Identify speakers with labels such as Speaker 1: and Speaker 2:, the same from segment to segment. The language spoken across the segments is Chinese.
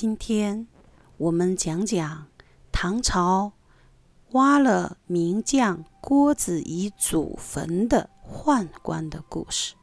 Speaker 1: 今天我们讲讲唐朝挖了名将郭子仪祖坟的宦官的故事。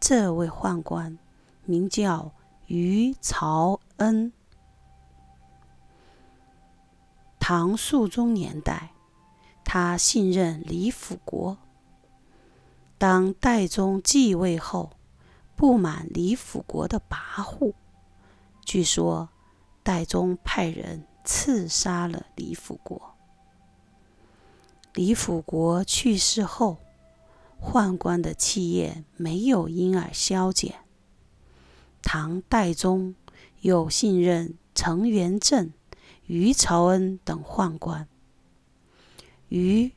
Speaker 1: 这位宦官名叫于朝恩。唐肃宗年代，他信任李辅国。当代宗继位后，不满李辅国的跋扈。据说，代宗派人刺杀了李辅国。李辅国去世后，宦官的气焰没有因而消减。唐代宗又信任程元正、于朝恩等宦官。于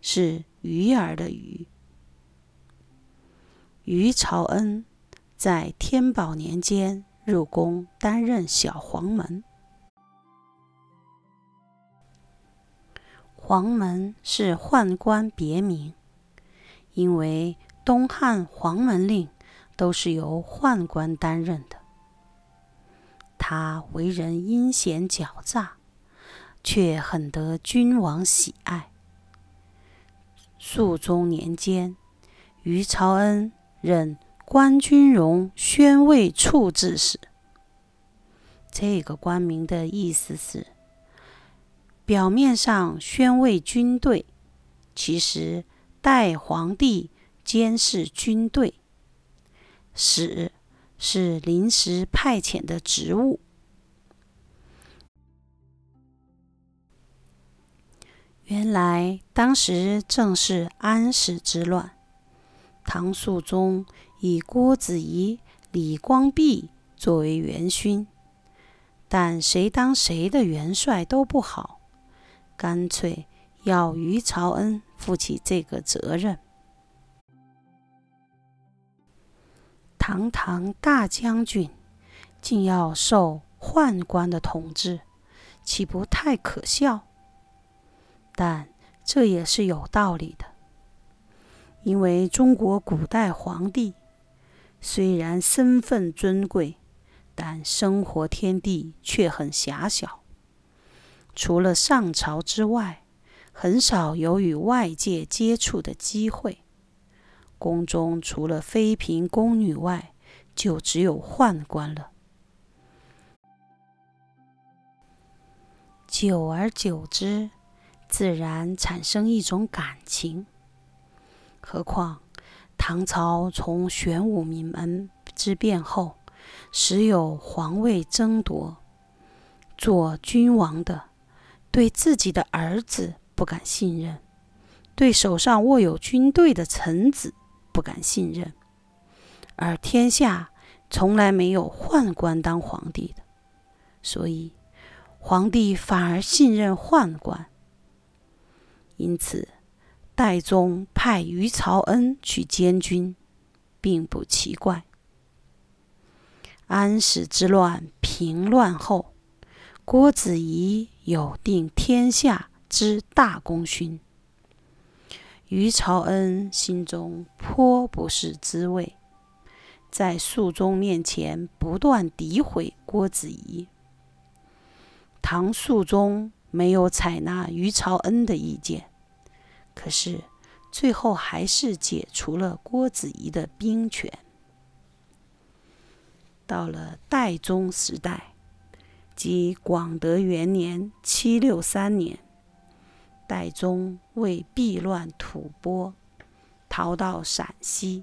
Speaker 1: 是鱼儿的鱼。于朝恩在天宝年间。入宫担任小黄门。黄门是宦官别名，因为东汉黄门令都是由宦官担任的。他为人阴险狡诈，却很得君王喜爱。肃宗年间，于朝恩任。关军荣宣慰处置使，这个官名的意思是：表面上宣慰军队，其实代皇帝监视军队。使是临时派遣的职务。原来当时正是安史之乱，唐肃宗。以郭子仪、李光弼作为元勋，但谁当谁的元帅都不好，干脆要于朝恩负起这个责任。堂堂大将军，竟要受宦官的统治，岂不太可笑？但这也是有道理的，因为中国古代皇帝。虽然身份尊贵，但生活天地却很狭小。除了上朝之外，很少有与外界接触的机会。宫中除了妃嫔宫女外，就只有宦官了。久而久之，自然产生一种感情。何况。唐朝从玄武名门之变后，时有皇位争夺，做君王的对自己的儿子不敢信任，对手上握有军队的臣子不敢信任，而天下从来没有宦官当皇帝的，所以皇帝反而信任宦官，因此。代宗派于朝恩去监军，并不奇怪。安史之乱平乱后，郭子仪有定天下之大功勋。于朝恩心中颇不是滋味，在肃宗面前不断诋毁郭子仪。唐肃宗没有采纳于朝恩的意见。可是，最后还是解除了郭子仪的兵权。到了代宗时代，即广德元年（七六三年），代宗为避乱吐蕃，逃到陕西。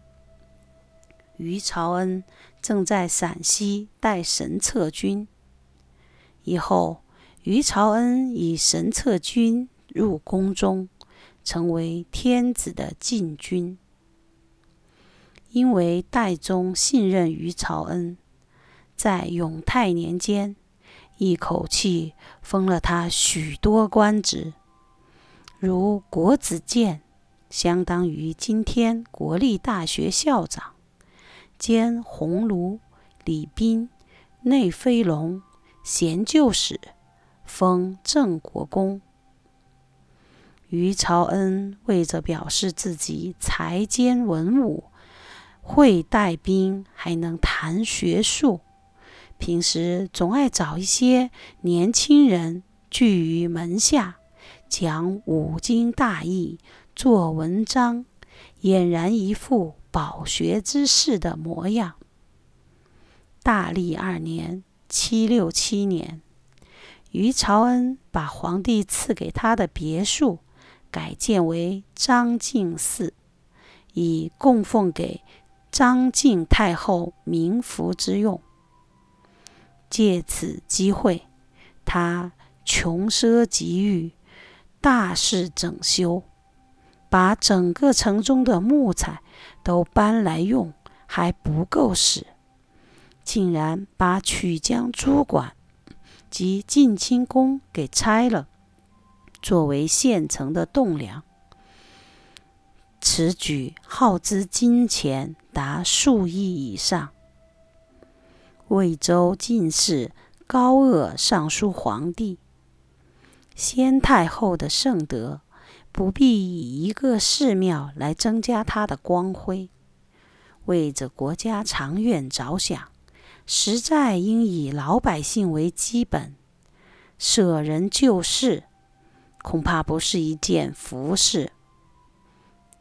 Speaker 1: 于朝恩正在陕西带神策军。以后，于朝恩以神策军入宫中。成为天子的禁军，因为代宗信任于朝恩，在永泰年间，一口气封了他许多官职，如国子监，相当于今天国立大学校长；兼鸿胪、礼宾、内飞龙、贤旧使，封郑国公。于朝恩为着表示自己才兼文武，会带兵，还能谈学术，平时总爱找一些年轻人聚于门下，讲五经大义，做文章，俨然一副饱学之士的模样。大历二年（七六七年），于朝恩把皇帝赐给他的别墅改建为张敬寺，以供奉给张敬太后冥福之用。借此机会，他穷奢极欲，大肆整修，把整个城中的木材都搬来用，还不够使。竟然把曲江朱馆及近清宫给拆了，作为县城的栋梁。此举耗资金钱达数亿以上。魏州进士高鄂上书皇帝：先太后的圣德，不必以一个寺庙来增加她的光辉。为着国家长远着想。实在应以老百姓为基本，舍人救世，恐怕不是一件福事。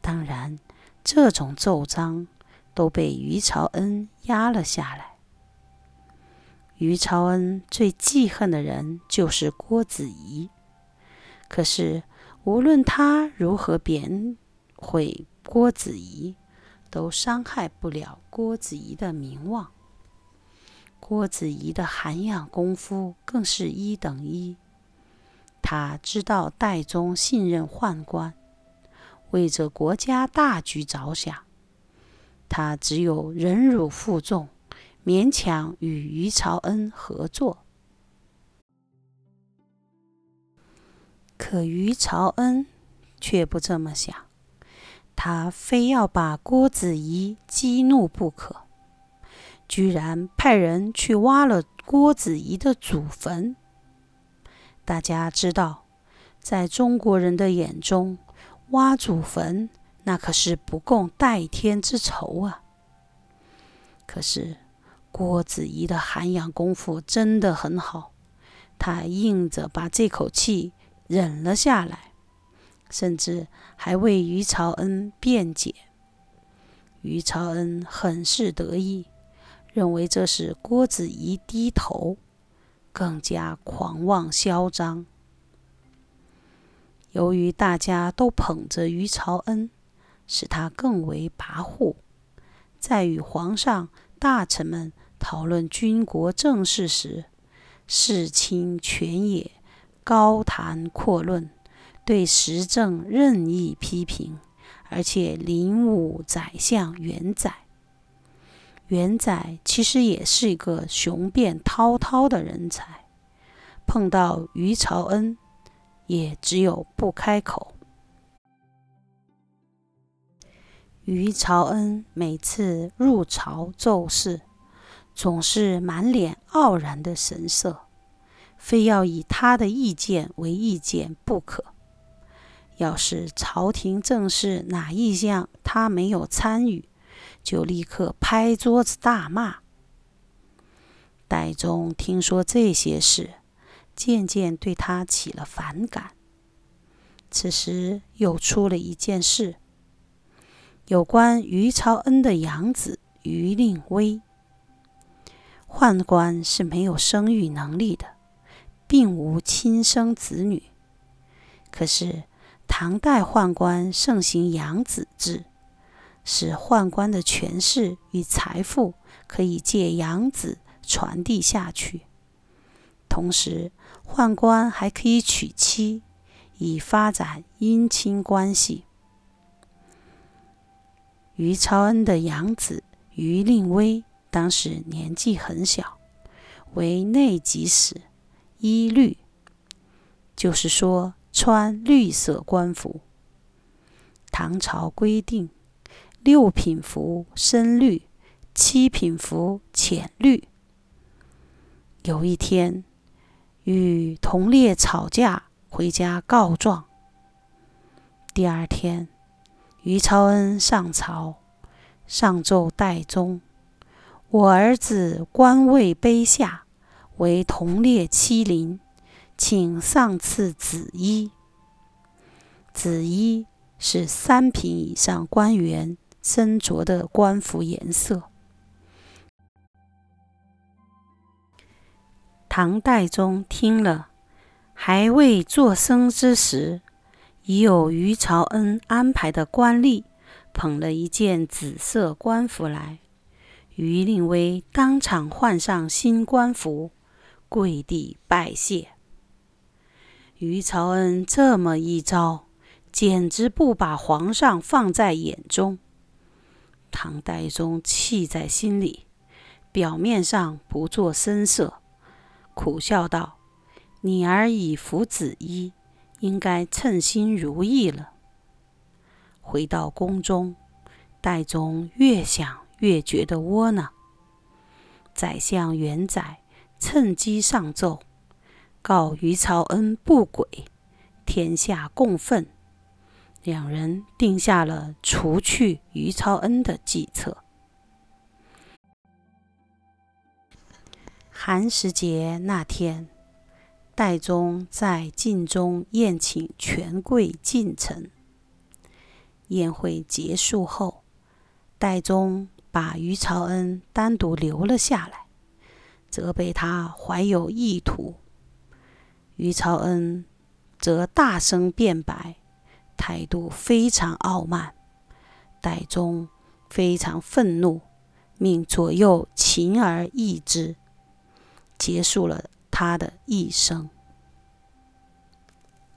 Speaker 1: 当然，这种奏章都被于朝恩压了下来。于朝恩最记恨的人就是郭子仪，可是无论他如何贬毁郭子仪，都伤害不了郭子仪的名望。郭子仪的涵养功夫更是一等一。他知道代宗信任宦官，为着国家大局着想，他只有忍辱负重，勉强与于朝恩合作。可于朝恩却不这么想，他非要把郭子仪激怒不可。居然派人去挖了郭子仪的祖坟。大家知道，在中国人的眼中，挖祖坟那可是不共戴天之仇啊。可是郭子仪的涵养功夫真的很好，他硬着把这口气忍了下来，甚至还为于朝恩辩解。于朝恩很是得意。认为这是郭子仪低头，更加狂妄嚣张。由于大家都捧着于朝恩，使他更为跋扈。在与皇上、大臣们讨论军国政事时，事亲权也，高谈阔论，对时政任意批评，而且凌侮宰相元载。元载其实也是一个雄辩滔滔的人才，碰到于朝恩，也只有不开口。于朝恩每次入朝奏事，总是满脸傲然的神色，非要以他的意见为意见不可。要是朝廷政事哪一项他没有参与，就立刻拍桌子大骂。戴宗听说这些事，渐渐对他起了反感。此时又出了一件事，有关于朝恩的养子于令威。宦官是没有生育能力的，并无亲生子女。可是唐代宦官盛行养子制。使宦官的权势与财富可以借养子传递下去，同时宦官还可以娶妻，以发展姻亲关系。于朝恩的养子于令威当时年纪很小，为内给使，衣绿，就是说穿绿色官服。唐朝规定。六品服深绿，七品服浅绿。有一天，与同列吵架，回家告状。第二天，于朝恩上朝，上奏代宗：我儿子官位卑下，为同列欺凌，请上赐紫衣。紫衣是三品以上官员身着的官服颜色。唐代宗听了，还未作声之时，已有于朝恩安排的官吏捧了一件紫色官服来。于令威当场换上新官服，跪地拜谢。于朝恩这么一招，简直不把皇上放在眼中。唐代宗气在心里，表面上不做声色，苦笑道：“你儿已服紫衣，应该称心如意了。”回到宫中，代宗越想。越觉得窝囊。宰相元载趁机上奏，告于朝恩不轨，天下共愤。两人定下了除去于朝恩的计策。寒食节那天，代宗在晋中宴请权贵近臣。宴会结束后，代宗。把于朝恩单独留了下来，责备他怀有意图。于朝恩则大声辩白，态度非常傲慢。代宗非常愤怒，命左右擒而易之，结束了他的一生。